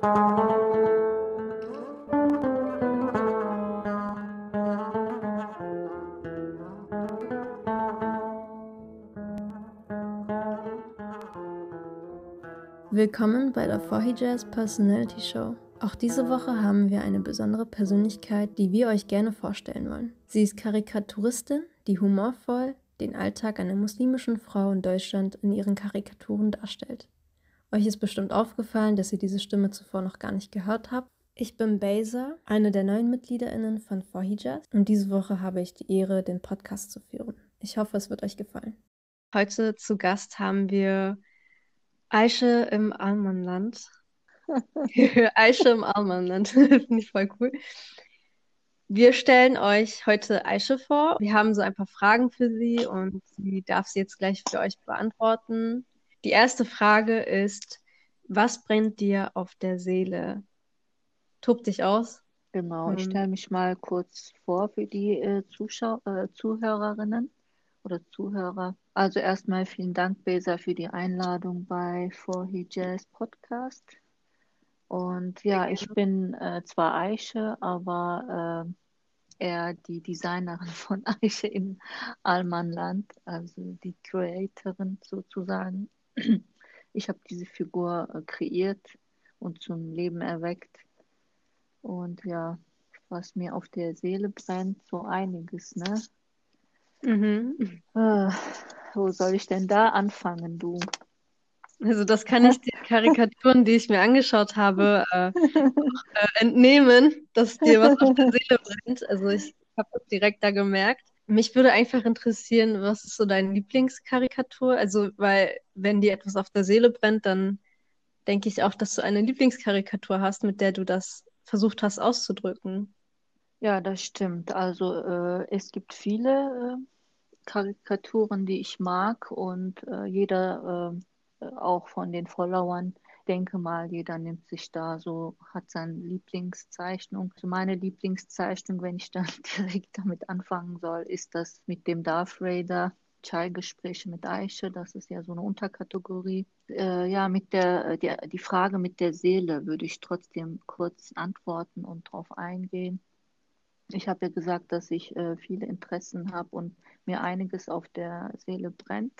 Willkommen bei der Jazz Personality Show. Auch diese Woche haben wir eine besondere Persönlichkeit, die wir euch gerne vorstellen wollen. Sie ist Karikaturistin, die humorvoll den Alltag einer muslimischen Frau in Deutschland in ihren Karikaturen darstellt. Euch ist bestimmt aufgefallen, dass ihr diese Stimme zuvor noch gar nicht gehört habt. Ich bin Beza, eine der neuen MitgliederInnen von Jazz und diese Woche habe ich die Ehre, den Podcast zu führen. Ich hoffe, es wird euch gefallen. Heute zu Gast haben wir Aische im Almanland. Aische im Almanland. Finde ich voll cool. Wir stellen euch heute Aische vor. Wir haben so ein paar Fragen für sie und sie darf sie jetzt gleich für euch beantworten. Die erste Frage ist, was brennt dir auf der Seele? Tob dich aus. Genau, ich ähm, stelle mich mal kurz vor für die äh, Zuschau äh, Zuhörerinnen oder Zuhörer. Also erstmal vielen Dank, Besa, für die Einladung bei For He Jazz Podcast. Und ja, ich bin äh, zwar Eiche, aber äh, eher die Designerin von Eiche im Almanland, also die Creatorin sozusagen. Ich habe diese Figur äh, kreiert und zum Leben erweckt. Und ja, was mir auf der Seele brennt, so einiges, ne? Mhm. Äh, wo soll ich denn da anfangen, du? Also das kann ich den Karikaturen, die ich mir angeschaut habe, äh, äh, entnehmen, dass dir was auf der Seele brennt. Also ich habe das direkt da gemerkt. Mich würde einfach interessieren, was ist so deine Lieblingskarikatur? Also, weil wenn dir etwas auf der Seele brennt, dann denke ich auch, dass du eine Lieblingskarikatur hast, mit der du das versucht hast auszudrücken. Ja, das stimmt. Also äh, es gibt viele äh, Karikaturen, die ich mag und äh, jeder, äh, auch von den Followern, denke mal, jeder nimmt sich da so, hat seine Lieblingszeichnung. Also meine Lieblingszeichnung, wenn ich dann direkt damit anfangen soll, ist das mit dem Darth Raider. Chai-Gespräche mit Eiche, das ist ja so eine Unterkategorie. Äh, ja, mit der, die, die Frage mit der Seele würde ich trotzdem kurz antworten und darauf eingehen. Ich habe ja gesagt, dass ich äh, viele Interessen habe und mir einiges auf der Seele brennt.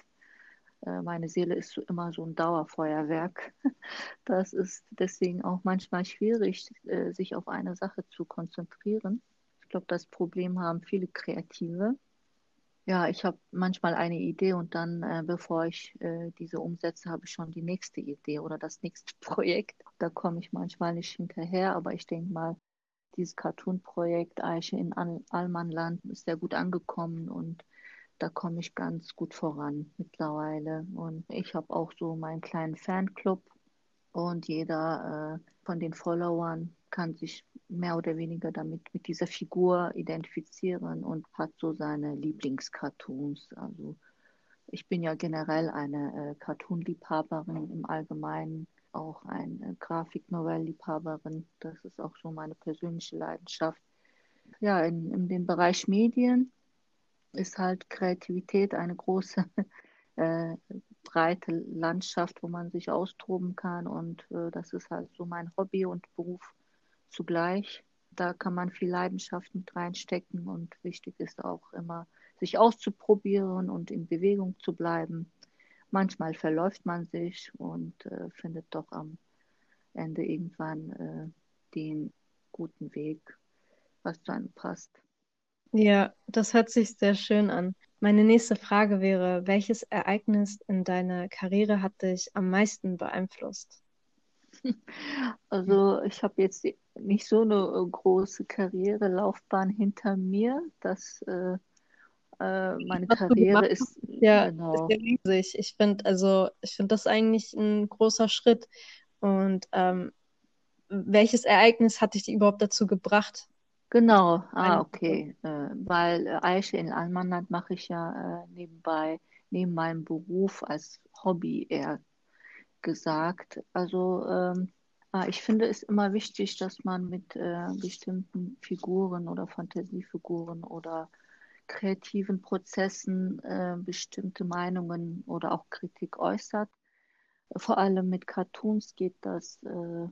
Äh, meine Seele ist so immer so ein Dauerfeuerwerk. Das ist deswegen auch manchmal schwierig, äh, sich auf eine Sache zu konzentrieren. Ich glaube, das Problem haben viele Kreative. Ja, ich habe manchmal eine Idee und dann, äh, bevor ich diese umsetze, habe ich schon die nächste Idee oder das nächste Projekt. Da komme ich manchmal nicht hinterher, aber ich denke mal, dieses Cartoon-Projekt Eiche in Al Almanland ist sehr gut angekommen und da komme ich ganz gut voran mittlerweile. Und ich habe auch so meinen kleinen Fanclub und jeder äh, von den Followern kann sich mehr oder weniger damit mit dieser Figur identifizieren und hat so seine Lieblingscartoons. Also ich bin ja generell eine äh, Cartoon-Liebhaberin im Allgemeinen auch eine Grafiknovell-Liebhaberin. Das ist auch so meine persönliche Leidenschaft. Ja, in, in dem Bereich Medien ist halt Kreativität eine große, äh, breite Landschaft, wo man sich austoben kann. Und äh, das ist halt so mein Hobby und Beruf zugleich. Da kann man viel Leidenschaft mit reinstecken und wichtig ist auch immer, sich auszuprobieren und in Bewegung zu bleiben manchmal verläuft man sich und äh, findet doch am Ende irgendwann äh, den guten Weg, was zu einem passt. Ja, das hört sich sehr schön an. Meine nächste Frage wäre, welches Ereignis in deiner Karriere hat dich am meisten beeinflusst? Also ich habe jetzt nicht so eine äh, große Karrierelaufbahn hinter mir, dass äh, äh, meine Karriere ist ja, genau. ist riesig. Ich finde also ich finde das eigentlich ein großer Schritt. Und ähm, welches Ereignis hat dich überhaupt dazu gebracht? Genau, ah, okay. Äh, weil äh, Aische in Almanland mache ich ja äh, nebenbei, neben meinem Beruf als Hobby eher gesagt. Also ähm, ah, ich finde es immer wichtig, dass man mit äh, bestimmten Figuren oder Fantasiefiguren oder kreativen Prozessen äh, bestimmte Meinungen oder auch Kritik äußert. Vor allem mit Cartoons geht das äh,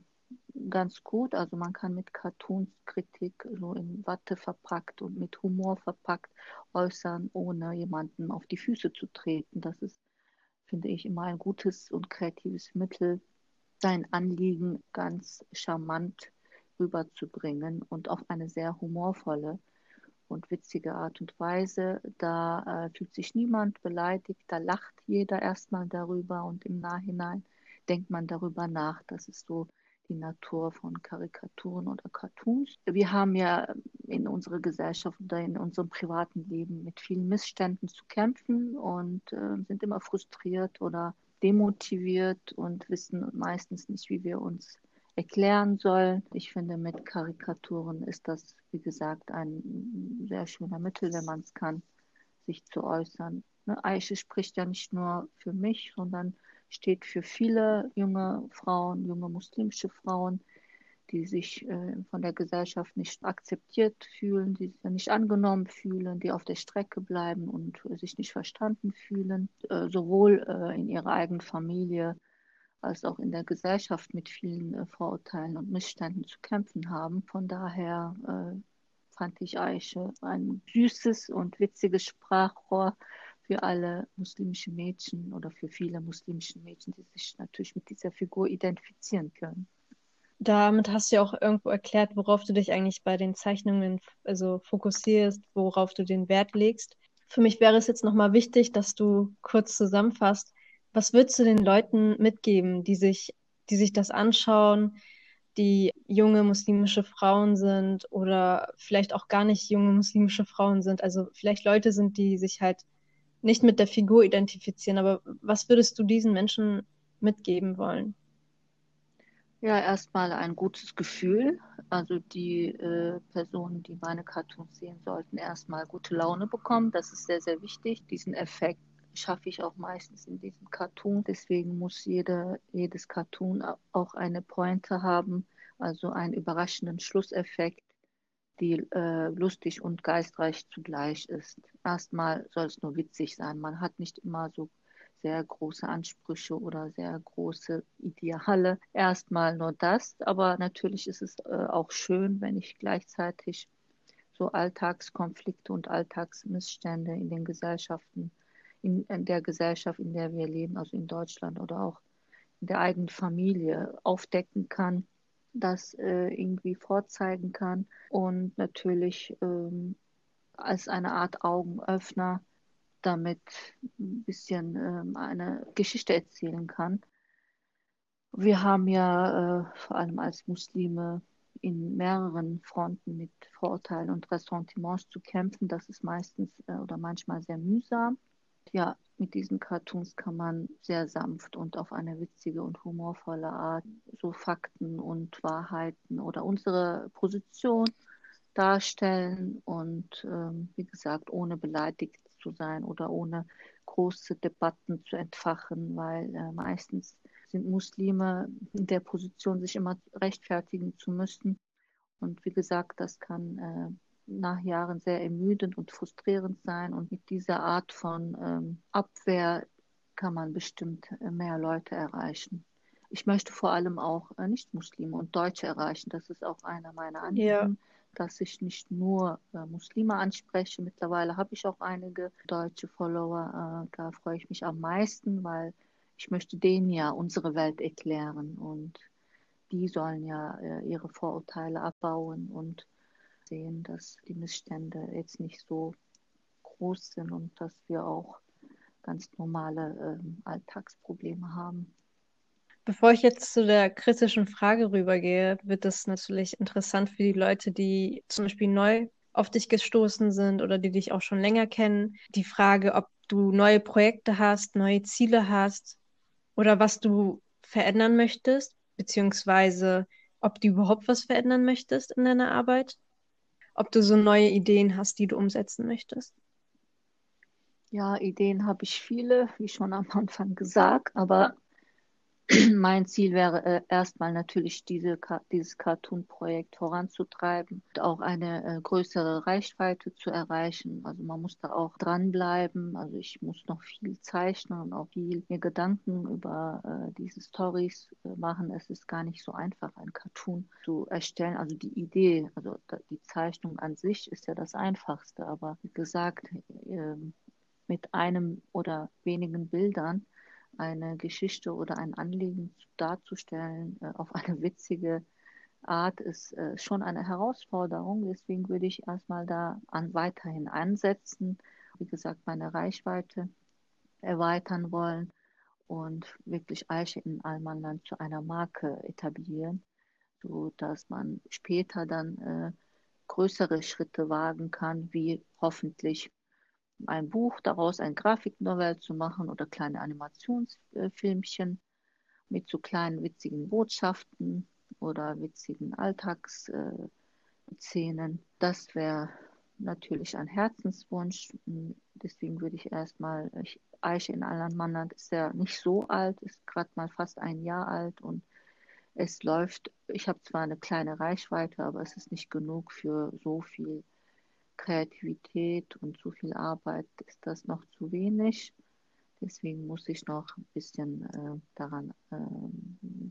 ganz gut. Also man kann mit Cartoons-Kritik so in Watte verpackt und mit Humor verpackt äußern, ohne jemanden auf die Füße zu treten. Das ist, finde ich, immer ein gutes und kreatives Mittel, sein Anliegen ganz charmant rüberzubringen und auf eine sehr humorvolle und witzige Art und Weise. Da äh, fühlt sich niemand beleidigt, da lacht jeder erstmal darüber und im Nachhinein denkt man darüber nach. Das ist so die Natur von Karikaturen oder Cartoons. Wir haben ja in unserer Gesellschaft oder in unserem privaten Leben mit vielen Missständen zu kämpfen und äh, sind immer frustriert oder demotiviert und wissen meistens nicht, wie wir uns erklären sollen. Ich finde, mit Karikaturen ist das, wie gesagt, ein sehr schöner Mittel, wenn man es kann, sich zu äußern. Ne, Aische spricht ja nicht nur für mich, sondern steht für viele junge Frauen, junge muslimische Frauen, die sich äh, von der Gesellschaft nicht akzeptiert fühlen, die sich nicht angenommen fühlen, die auf der Strecke bleiben und äh, sich nicht verstanden fühlen, äh, sowohl äh, in ihrer eigenen Familie als auch in der Gesellschaft mit vielen äh, Vorurteilen und Missständen zu kämpfen haben. Von daher äh, fand ich Aische ein süßes und witziges Sprachrohr für alle muslimischen Mädchen oder für viele muslimische Mädchen, die sich natürlich mit dieser Figur identifizieren können. Damit hast du ja auch irgendwo erklärt, worauf du dich eigentlich bei den Zeichnungen also fokussierst, worauf du den Wert legst. Für mich wäre es jetzt nochmal wichtig, dass du kurz zusammenfasst, was würdest du den Leuten mitgeben, die sich, die sich das anschauen, die junge muslimische Frauen sind oder vielleicht auch gar nicht junge muslimische Frauen sind, also vielleicht Leute sind, die sich halt nicht mit der Figur identifizieren, aber was würdest du diesen Menschen mitgeben wollen? Ja, erstmal ein gutes Gefühl. Also die äh, Personen, die meine Cartoons sehen sollten, erstmal gute Laune bekommen. Das ist sehr, sehr wichtig. Diesen Effekt schaffe ich auch meistens in diesem Cartoon. Deswegen muss jede, jedes Cartoon auch eine Pointe haben, also einen überraschenden Schlusseffekt die äh, lustig und geistreich zugleich ist. Erstmal soll es nur witzig sein. Man hat nicht immer so sehr große Ansprüche oder sehr große Ideale. Erstmal nur das, aber natürlich ist es äh, auch schön, wenn ich gleichzeitig so Alltagskonflikte und Alltagsmissstände in den Gesellschaften, in, in der Gesellschaft, in der wir leben, also in Deutschland oder auch in der eigenen Familie aufdecken kann das äh, irgendwie vorzeigen kann und natürlich ähm, als eine Art Augenöffner damit ein bisschen ähm, eine Geschichte erzählen kann. Wir haben ja äh, vor allem als Muslime in mehreren Fronten mit Vorurteilen und Ressentiments zu kämpfen. Das ist meistens äh, oder manchmal sehr mühsam. Ja, mit diesen Cartoons kann man sehr sanft und auf eine witzige und humorvolle Art so Fakten und Wahrheiten oder unsere Position darstellen und ähm, wie gesagt, ohne beleidigt zu sein oder ohne große Debatten zu entfachen, weil äh, meistens sind Muslime in der Position, sich immer rechtfertigen zu müssen. Und wie gesagt, das kann äh, nach Jahren sehr ermüdend und frustrierend sein. Und mit dieser Art von ähm, Abwehr kann man bestimmt äh, mehr Leute erreichen. Ich möchte vor allem auch äh, Nicht-Muslime und Deutsche erreichen. Das ist auch einer meiner Anliegen, ja. dass ich nicht nur äh, Muslime anspreche. Mittlerweile habe ich auch einige deutsche Follower. Äh, da freue ich mich am meisten, weil ich möchte denen ja unsere Welt erklären und die sollen ja äh, ihre Vorurteile abbauen und sehen, dass die Missstände jetzt nicht so groß sind und dass wir auch ganz normale äh, Alltagsprobleme haben. Bevor ich jetzt zu der kritischen Frage rübergehe, wird es natürlich interessant für die Leute, die zum Beispiel neu auf dich gestoßen sind oder die dich auch schon länger kennen. Die Frage, ob du neue Projekte hast, neue Ziele hast oder was du verändern möchtest, beziehungsweise ob du überhaupt was verändern möchtest in deiner Arbeit ob du so neue Ideen hast, die du umsetzen möchtest. Ja, Ideen habe ich viele, wie schon am Anfang gesagt, aber mein Ziel wäre äh, erstmal natürlich diese, dieses Cartoon-Projekt voranzutreiben und auch eine äh, größere Reichweite zu erreichen. Also man muss da auch dranbleiben. Also ich muss noch viel zeichnen und auch viel mir Gedanken über äh, diese Stories äh, machen. Es ist gar nicht so einfach, ein Cartoon zu erstellen. Also die Idee, also die Zeichnung an sich ist ja das Einfachste. Aber wie gesagt, ähm, mit einem oder wenigen Bildern eine Geschichte oder ein Anliegen darzustellen äh, auf eine witzige Art ist äh, schon eine Herausforderung. Deswegen würde ich erstmal da an, weiterhin ansetzen. Wie gesagt, meine Reichweite erweitern wollen und wirklich Eiche in Almanland zu einer Marke etablieren, sodass man später dann äh, größere Schritte wagen kann, wie hoffentlich ein Buch daraus, ein Grafiknovel zu machen oder kleine Animationsfilmchen mit so kleinen witzigen Botschaften oder witzigen Alltagsszenen. Das wäre natürlich ein Herzenswunsch. Deswegen würde ich erstmal, Eiche in Allanmannland ist ja nicht so alt, ist gerade mal fast ein Jahr alt und es läuft, ich habe zwar eine kleine Reichweite, aber es ist nicht genug für so viel Kreativität und zu viel Arbeit ist das noch zu wenig. Deswegen muss ich noch ein bisschen äh, daran, äh,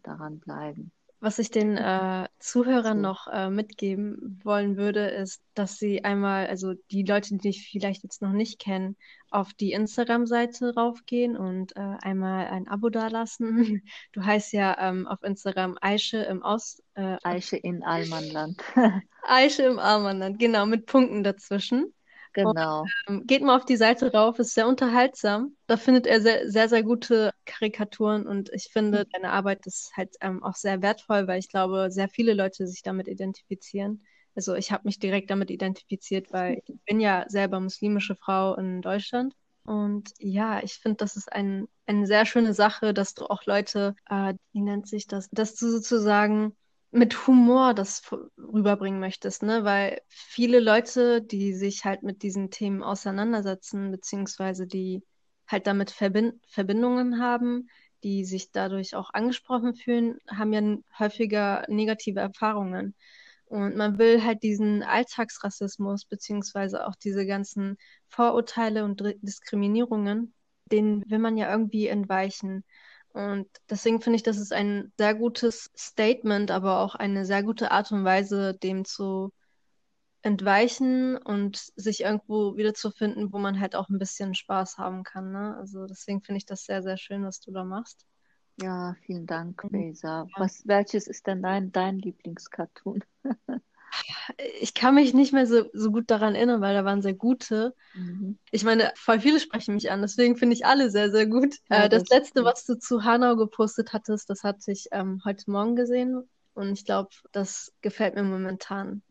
daran bleiben. Was ich den äh, Zuhörern noch äh, mitgeben wollen würde, ist, dass sie einmal, also die Leute, die dich vielleicht jetzt noch nicht kennen, auf die Instagram-Seite raufgehen und äh, einmal ein Abo dalassen. Du heißt ja ähm, auf Instagram Aische im Aus. Äh, Aische in Almanland. Aische im Almanland, genau, mit Punkten dazwischen. Genau. Und, ähm, geht mal auf die Seite rauf, ist sehr unterhaltsam. Da findet er sehr, sehr, sehr gute Karikaturen und ich finde, mhm. deine Arbeit ist halt ähm, auch sehr wertvoll, weil ich glaube, sehr viele Leute sich damit identifizieren. Also ich habe mich direkt damit identifiziert, weil ich bin ja selber muslimische Frau in Deutschland. Und ja, ich finde, das ist ein, eine sehr schöne Sache, dass du auch Leute, äh, wie nennt sich das, dass du sozusagen mit Humor das rüberbringen möchtest, ne? Weil viele Leute, die sich halt mit diesen Themen auseinandersetzen, beziehungsweise die halt damit Verbind Verbindungen haben, die sich dadurch auch angesprochen fühlen, haben ja häufiger negative Erfahrungen. Und man will halt diesen Alltagsrassismus, beziehungsweise auch diese ganzen Vorurteile und Diskriminierungen, denen will man ja irgendwie entweichen. Und deswegen finde ich, das ist ein sehr gutes Statement, aber auch eine sehr gute Art und Weise, dem zu entweichen und sich irgendwo wiederzufinden, wo man halt auch ein bisschen Spaß haben kann. Ne? Also deswegen finde ich das sehr, sehr schön, was du da machst. Ja, vielen Dank, Besa. Mhm. Was, welches ist denn dein, dein Lieblingscartoon? ich kann mich nicht mehr so, so gut daran erinnern, weil da waren sehr gute. Mhm. Ich meine, voll viele sprechen mich an, deswegen finde ich alle sehr, sehr gut. Ja, äh, das, das letzte, was du zu Hanau gepostet hattest, das hatte ich ähm, heute Morgen gesehen und ich glaube, das gefällt mir momentan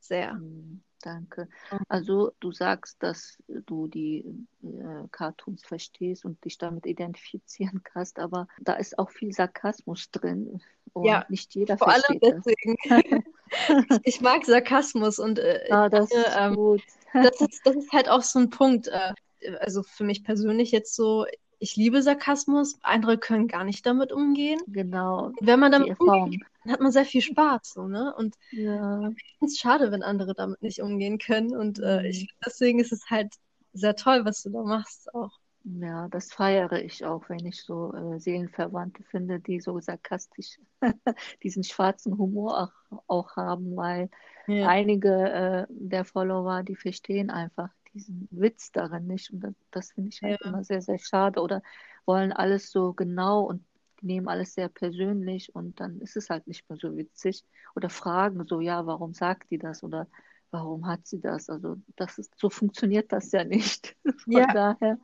sehr. Mhm. Danke. Also du sagst, dass du die äh, Cartoons verstehst und dich damit identifizieren kannst, aber da ist auch viel Sarkasmus drin und ja, nicht jeder vor versteht allem deswegen. ich mag Sarkasmus und äh, ah, das, finde, ist ähm, das, ist, das ist halt auch so ein Punkt. Äh, also für mich persönlich jetzt so, ich liebe Sarkasmus, andere können gar nicht damit umgehen. Genau. Wenn man damit umgeht, dann hat man sehr viel Spaß, so, ne? Und ja. ich finde es schade, wenn andere damit nicht umgehen können. Und äh, ich, mhm. deswegen ist es halt sehr toll, was du da machst auch. Ja, das feiere ich auch, wenn ich so äh, Seelenverwandte finde, die so sarkastisch diesen schwarzen Humor auch, auch haben, weil ja. einige äh, der Follower, die verstehen einfach diesen Witz darin nicht. Und das, das finde ich halt ja. immer sehr, sehr schade. Oder wollen alles so genau und nehmen alles sehr persönlich und dann ist es halt nicht mehr so witzig. Oder fragen so, ja, warum sagt die das? Oder warum hat sie das? Also das ist, so funktioniert das ja nicht. Von ja, daher.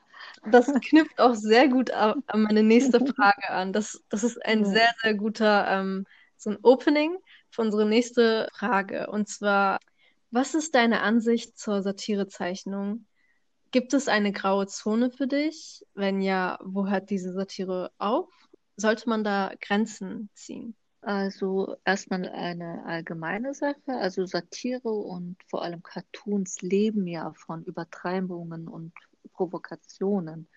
Das knüpft auch sehr gut an meine nächste Frage an. Das, das ist ein ja. sehr, sehr guter ähm, so ein Opening für unsere nächste Frage. Und zwar, was ist deine Ansicht zur Satirezeichnung? Gibt es eine graue Zone für dich? Wenn ja, wo hört diese Satire auf? Sollte man da Grenzen ziehen? Also erstmal eine allgemeine Sache. Also Satire und vor allem Cartoons leben ja von Übertreibungen und Provokationen.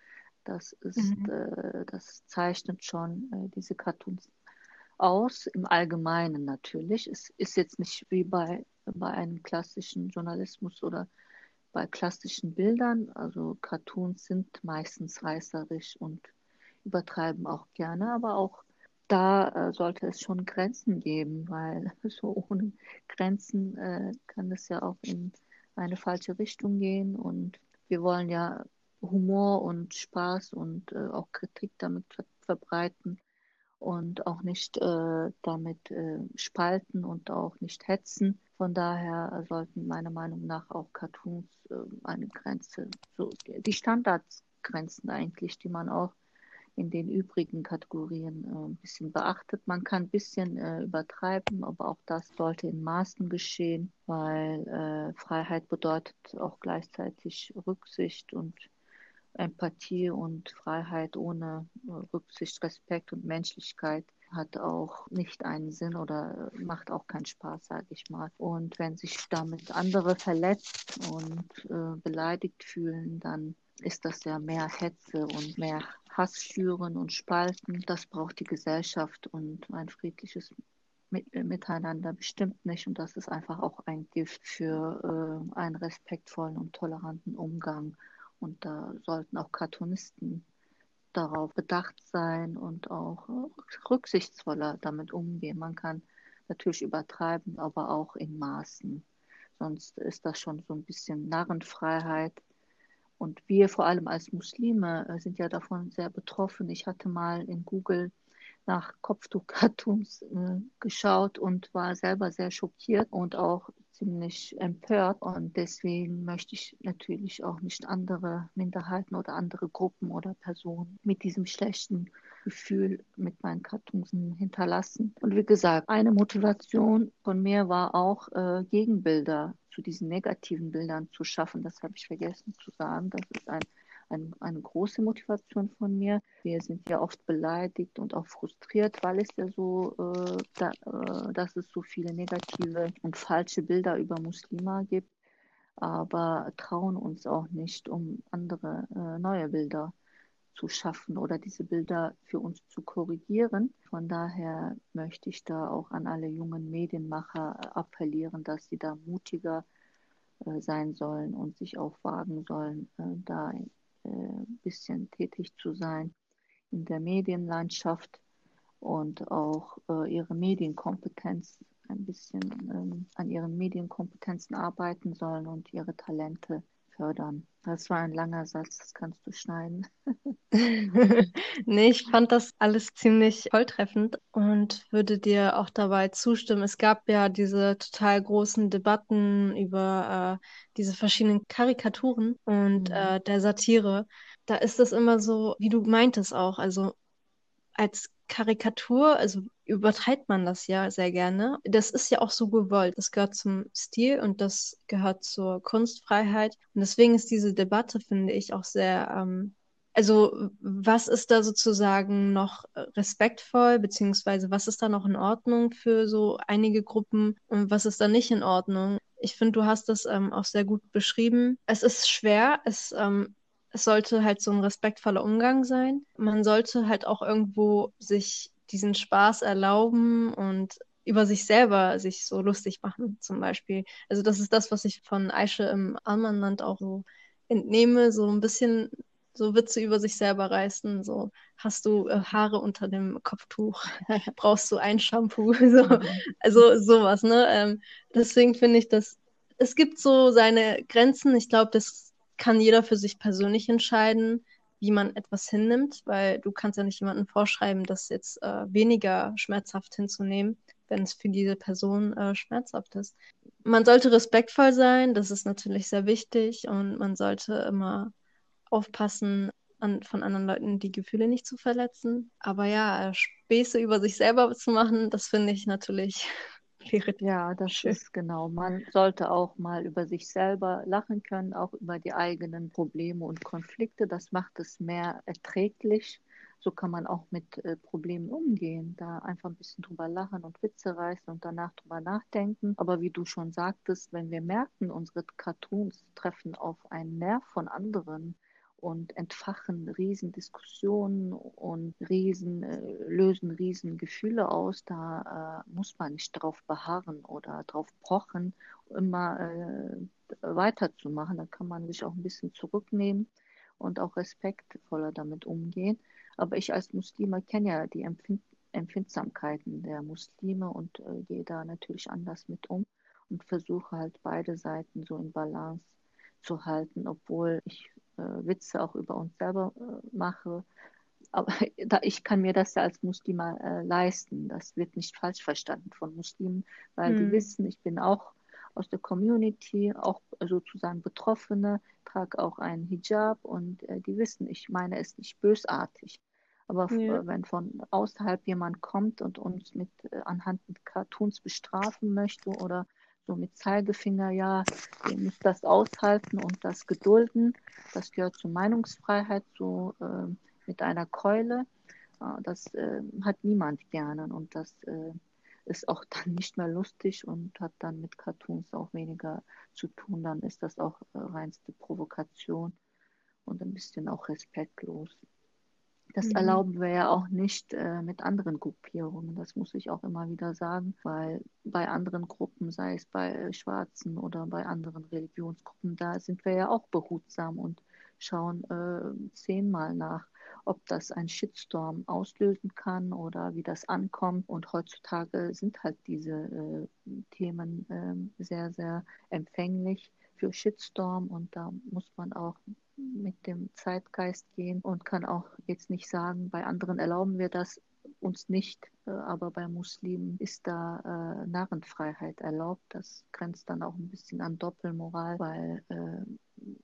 Das ist, mhm. äh, das zeichnet schon äh, diese Cartoons aus, im Allgemeinen natürlich. Es ist jetzt nicht wie bei, bei einem klassischen Journalismus oder bei klassischen Bildern. Also Cartoons sind meistens reißerisch und übertreiben auch gerne, aber auch da äh, sollte es schon Grenzen geben, weil so ohne Grenzen äh, kann es ja auch in eine falsche Richtung gehen und wir wollen ja Humor und Spaß und äh, auch Kritik damit ver verbreiten und auch nicht äh, damit äh, spalten und auch nicht hetzen. Von daher sollten meiner Meinung nach auch Cartoons äh, eine Grenze, so die Standardgrenzen eigentlich, die man auch in den übrigen Kategorien äh, ein bisschen beachtet. Man kann ein bisschen äh, übertreiben, aber auch das sollte in Maßen geschehen, weil äh, Freiheit bedeutet auch gleichzeitig Rücksicht und Empathie und Freiheit ohne äh, Rücksicht, Respekt und Menschlichkeit hat auch nicht einen Sinn oder macht auch keinen Spaß, sage ich mal. Und wenn sich damit andere verletzt und äh, beleidigt fühlen, dann ist das ja mehr Hetze und mehr Hass schüren und spalten. Das braucht die Gesellschaft und ein friedliches Miteinander bestimmt nicht. Und das ist einfach auch ein Gift für äh, einen respektvollen und toleranten Umgang und da sollten auch Cartoonisten darauf bedacht sein und auch rücksichtsvoller damit umgehen. Man kann natürlich übertreiben, aber auch in Maßen. Sonst ist das schon so ein bisschen Narrenfreiheit. Und wir vor allem als Muslime äh, sind ja davon sehr betroffen. Ich hatte mal in Google nach Kopftuch-Cartoons äh, geschaut und war selber sehr schockiert und auch ziemlich empört. Und deswegen möchte ich natürlich auch nicht andere Minderheiten oder andere Gruppen oder Personen mit diesem schlechten Gefühl mit meinen Cartoons hinterlassen. Und wie gesagt, eine Motivation von mir war auch, äh, Gegenbilder zu diesen negativen Bildern zu schaffen. Das habe ich vergessen zu sagen. Das ist ein ein, eine große Motivation von mir. Wir sind ja oft beleidigt und auch frustriert, weil es ja so, äh, da, äh, dass es so viele negative und falsche Bilder über Muslime gibt, aber trauen uns auch nicht, um andere äh, neue Bilder zu schaffen oder diese Bilder für uns zu korrigieren. Von daher möchte ich da auch an alle jungen Medienmacher appellieren, dass sie da mutiger äh, sein sollen und sich auch wagen sollen, äh, da ein äh, bisschen tätig zu sein in der Medienlandschaft und auch ihre Medienkompetenz ein bisschen ähm, an ihren Medienkompetenzen arbeiten sollen und ihre Talente fördern. Das war ein langer Satz, das kannst du schneiden. nee, ich fand das alles ziemlich volltreffend und würde dir auch dabei zustimmen. Es gab ja diese total großen Debatten über äh, diese verschiedenen Karikaturen und mhm. äh, der Satire. Da ist es immer so, wie du meintest auch, also als Karikatur, also übertreibt man das ja sehr gerne. Das ist ja auch so gewollt. Das gehört zum Stil und das gehört zur Kunstfreiheit. Und deswegen ist diese Debatte, finde ich, auch sehr, ähm, also was ist da sozusagen noch respektvoll, beziehungsweise was ist da noch in Ordnung für so einige Gruppen und was ist da nicht in Ordnung? Ich finde, du hast das ähm, auch sehr gut beschrieben. Es ist schwer, es ähm, es sollte halt so ein respektvoller Umgang sein. Man sollte halt auch irgendwo sich diesen Spaß erlauben und über sich selber sich so lustig machen, zum Beispiel. Also das ist das, was ich von Aische im Almanland auch so entnehme, so ein bisschen so Witze über sich selber reißen, so hast du äh, Haare unter dem Kopftuch, brauchst du ein Shampoo, so, also sowas, ne? Ähm, deswegen finde ich, dass es gibt so seine Grenzen. Ich glaube, das kann jeder für sich persönlich entscheiden, wie man etwas hinnimmt, weil du kannst ja nicht jemandem vorschreiben, das jetzt äh, weniger schmerzhaft hinzunehmen, wenn es für diese Person äh, schmerzhaft ist. Man sollte respektvoll sein, das ist natürlich sehr wichtig und man sollte immer aufpassen, an, von anderen Leuten die Gefühle nicht zu verletzen. Aber ja, Späße über sich selber zu machen, das finde ich natürlich Ja, das Schön. ist genau. Man sollte auch mal über sich selber lachen können, auch über die eigenen Probleme und Konflikte. Das macht es mehr erträglich. So kann man auch mit äh, Problemen umgehen, da einfach ein bisschen drüber lachen und Witze reißen und danach drüber nachdenken. Aber wie du schon sagtest, wenn wir merken, unsere Cartoons treffen auf einen Nerv von anderen und entfachen Riesendiskussionen und riesen, äh, lösen Riesengefühle aus. Da äh, muss man nicht drauf beharren oder drauf pochen, immer äh, weiterzumachen. Da kann man sich auch ein bisschen zurücknehmen und auch respektvoller damit umgehen. Aber ich als Muslime kenne ja die Empfind Empfindsamkeiten der Muslime und äh, gehe da natürlich anders mit um und versuche halt beide Seiten so in Balance zu halten, obwohl ich äh, Witze auch über uns selber äh, mache. Aber da, ich kann mir das ja als Muslima äh, leisten. Das wird nicht falsch verstanden von Muslimen, weil hm. die wissen, ich bin auch aus der Community, auch sozusagen Betroffene, trage auch einen Hijab und äh, die wissen, ich meine es nicht bösartig. Aber ja. wenn von außerhalb jemand kommt und uns mit äh, anhand mit Cartoons bestrafen möchte oder so mit Zeigefinger, ja, ihr müsst das aushalten und das gedulden. Das gehört zur Meinungsfreiheit, so äh, mit einer Keule. Äh, das äh, hat niemand gerne und das äh, ist auch dann nicht mehr lustig und hat dann mit Cartoons auch weniger zu tun. Dann ist das auch äh, reinste Provokation und ein bisschen auch respektlos. Das mhm. erlauben wir ja auch nicht äh, mit anderen Gruppierungen. Das muss ich auch immer wieder sagen, weil bei anderen Gruppen, sei es bei äh, Schwarzen oder bei anderen Religionsgruppen, da sind wir ja auch behutsam und schauen äh, zehnmal nach, ob das ein Shitstorm auslösen kann oder wie das ankommt. Und heutzutage sind halt diese äh, Themen ähm, sehr, sehr empfänglich für Shitstorm und da muss man auch mit dem Zeitgeist gehen und kann auch jetzt nicht sagen, bei anderen erlauben wir das uns nicht, äh, aber bei Muslimen ist da äh, Narrenfreiheit erlaubt. Das grenzt dann auch ein bisschen an Doppelmoral, weil äh,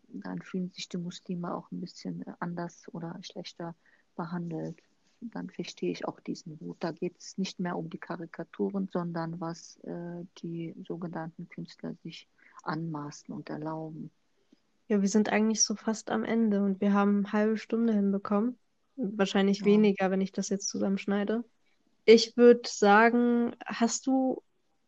dann fühlen sich die Muslime auch ein bisschen anders oder schlechter behandelt. Dann verstehe ich auch diesen Wut. Da geht es nicht mehr um die Karikaturen, sondern was äh, die sogenannten Künstler sich anmaßen und erlauben. Ja, wir sind eigentlich so fast am Ende und wir haben eine halbe Stunde hinbekommen. Wahrscheinlich ja. weniger, wenn ich das jetzt zusammenschneide. Ich würde sagen, hast du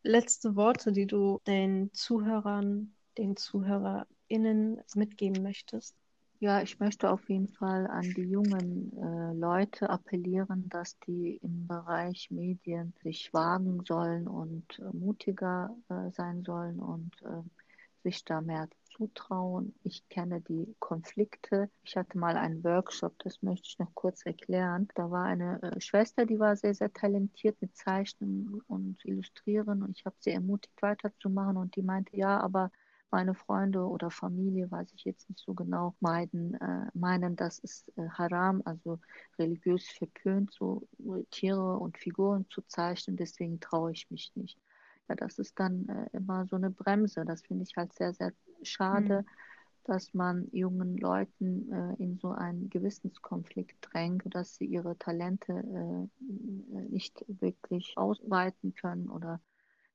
letzte Worte, die du den Zuhörern, den ZuhörerInnen mitgeben möchtest? Ja, ich möchte auf jeden Fall an die jungen äh, Leute appellieren, dass die im Bereich Medien sich wagen sollen und äh, mutiger äh, sein sollen und äh, sich da mehr zutrauen. Ich kenne die Konflikte. Ich hatte mal einen Workshop, das möchte ich noch kurz erklären. Da war eine äh, Schwester, die war sehr, sehr talentiert mit Zeichnen und Illustrieren und ich habe sie ermutigt weiterzumachen und die meinte, ja, aber meine Freunde oder Familie, weiß ich jetzt nicht so genau, meiden, äh, meinen, das ist äh, haram, also religiös verpönt, so Tiere und Figuren zu zeichnen, deswegen traue ich mich nicht. Ja, das ist dann äh, immer so eine Bremse. Das finde ich halt sehr, sehr schade, mhm. dass man jungen Leuten äh, in so einen Gewissenskonflikt drängt, dass sie ihre Talente äh, nicht wirklich ausweiten können oder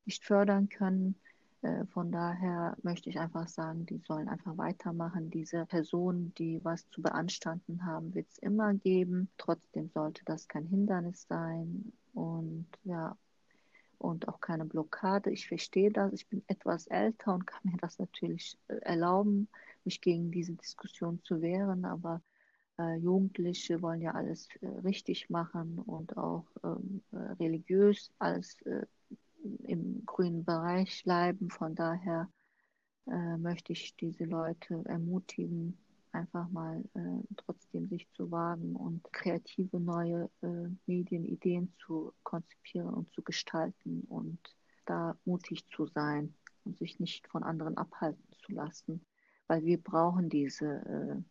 nicht fördern können. Äh, von daher möchte ich einfach sagen, die sollen einfach weitermachen. Diese Personen, die was zu beanstanden haben, wird es immer geben. Trotzdem sollte das kein Hindernis sein. Und ja, und auch keine Blockade. Ich verstehe das. Ich bin etwas älter und kann mir das natürlich äh, erlauben, mich gegen diese Diskussion zu wehren. Aber äh, Jugendliche wollen ja alles äh, richtig machen und auch ähm, äh, religiös alles äh, im grünen Bereich bleiben. Von daher äh, möchte ich diese Leute ermutigen, einfach mal äh, trotzdem sich zu wagen und kreative neue äh, Medienideen zu konzipieren und zu gestalten und da mutig zu sein und sich nicht von anderen abhalten zu lassen, weil wir brauchen diese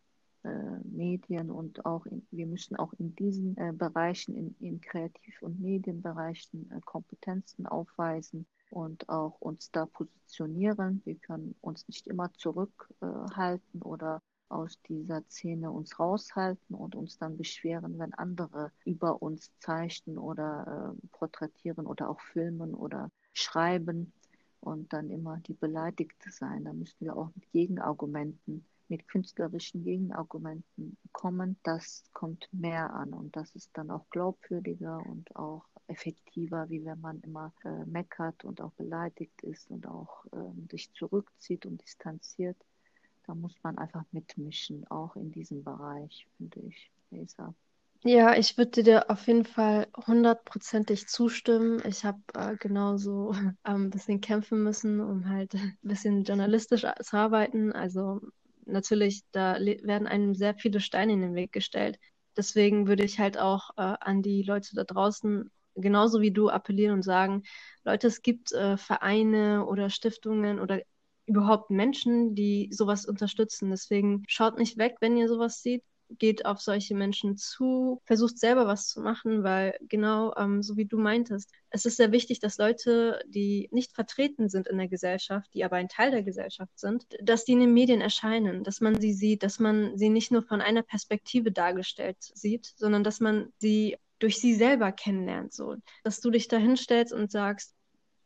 äh, äh Medien und auch in, wir müssen auch in diesen äh, Bereichen, in, in Kreativ- und Medienbereichen äh, Kompetenzen aufweisen und auch uns da positionieren. Wir können uns nicht immer zurückhalten oder aus dieser Szene uns raushalten und uns dann beschweren, wenn andere über uns zeichnen oder äh, porträtieren oder auch filmen oder schreiben und dann immer die Beleidigte sein. Da müssen wir auch mit Gegenargumenten, mit künstlerischen Gegenargumenten kommen. Das kommt mehr an und das ist dann auch glaubwürdiger und auch effektiver, wie wenn man immer äh, meckert und auch beleidigt ist und auch äh, sich zurückzieht und distanziert. Da muss man einfach mitmischen, auch in diesem Bereich, finde ich, Lisa. Ja, ich würde dir auf jeden Fall hundertprozentig zustimmen. Ich habe äh, genauso äh, ein bisschen kämpfen müssen, um halt ein bisschen journalistisch zu arbeiten. Also natürlich, da werden einem sehr viele Steine in den Weg gestellt. Deswegen würde ich halt auch äh, an die Leute da draußen genauso wie du appellieren und sagen, Leute, es gibt äh, Vereine oder Stiftungen oder überhaupt Menschen, die sowas unterstützen. Deswegen schaut nicht weg, wenn ihr sowas seht. Geht auf solche Menschen zu, versucht selber was zu machen, weil genau ähm, so wie du meintest, es ist sehr wichtig, dass Leute, die nicht vertreten sind in der Gesellschaft, die aber ein Teil der Gesellschaft sind, dass die in den Medien erscheinen, dass man sie sieht, dass man sie nicht nur von einer Perspektive dargestellt sieht, sondern dass man sie durch sie selber kennenlernt, so, dass du dich da hinstellst und sagst,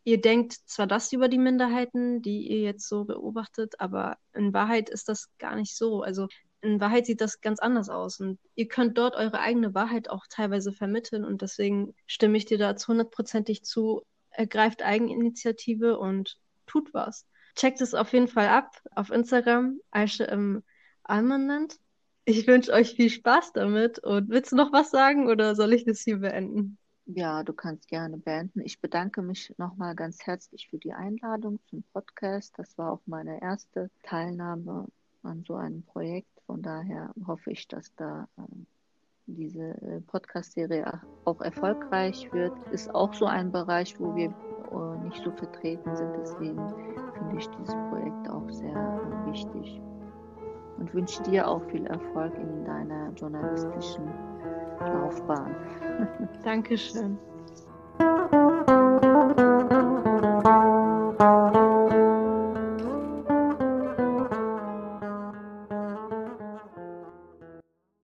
ihr denkt zwar das über die Minderheiten, die ihr jetzt so beobachtet, aber in Wahrheit ist das gar nicht so. Also in Wahrheit sieht das ganz anders aus. Und ihr könnt dort eure eigene Wahrheit auch teilweise vermitteln. Und deswegen stimme ich dir dazu hundertprozentig zu. Ergreift Eigeninitiative und tut was. Checkt es auf jeden Fall ab auf Instagram, Aisha im Almanand. Ich wünsche euch viel Spaß damit. Und willst du noch was sagen oder soll ich das hier beenden? Ja, du kannst gerne beenden. Ich bedanke mich nochmal ganz herzlich für die Einladung zum Podcast. Das war auch meine erste Teilnahme an so einem Projekt. Von daher hoffe ich, dass da äh, diese äh, Podcast-Serie auch erfolgreich wird. Ist auch so ein Bereich, wo wir äh, nicht so vertreten sind. Deswegen finde ich dieses Projekt auch sehr äh, wichtig. Und wünsche dir auch viel Erfolg in deiner journalistischen Laufbahn. Dankeschön.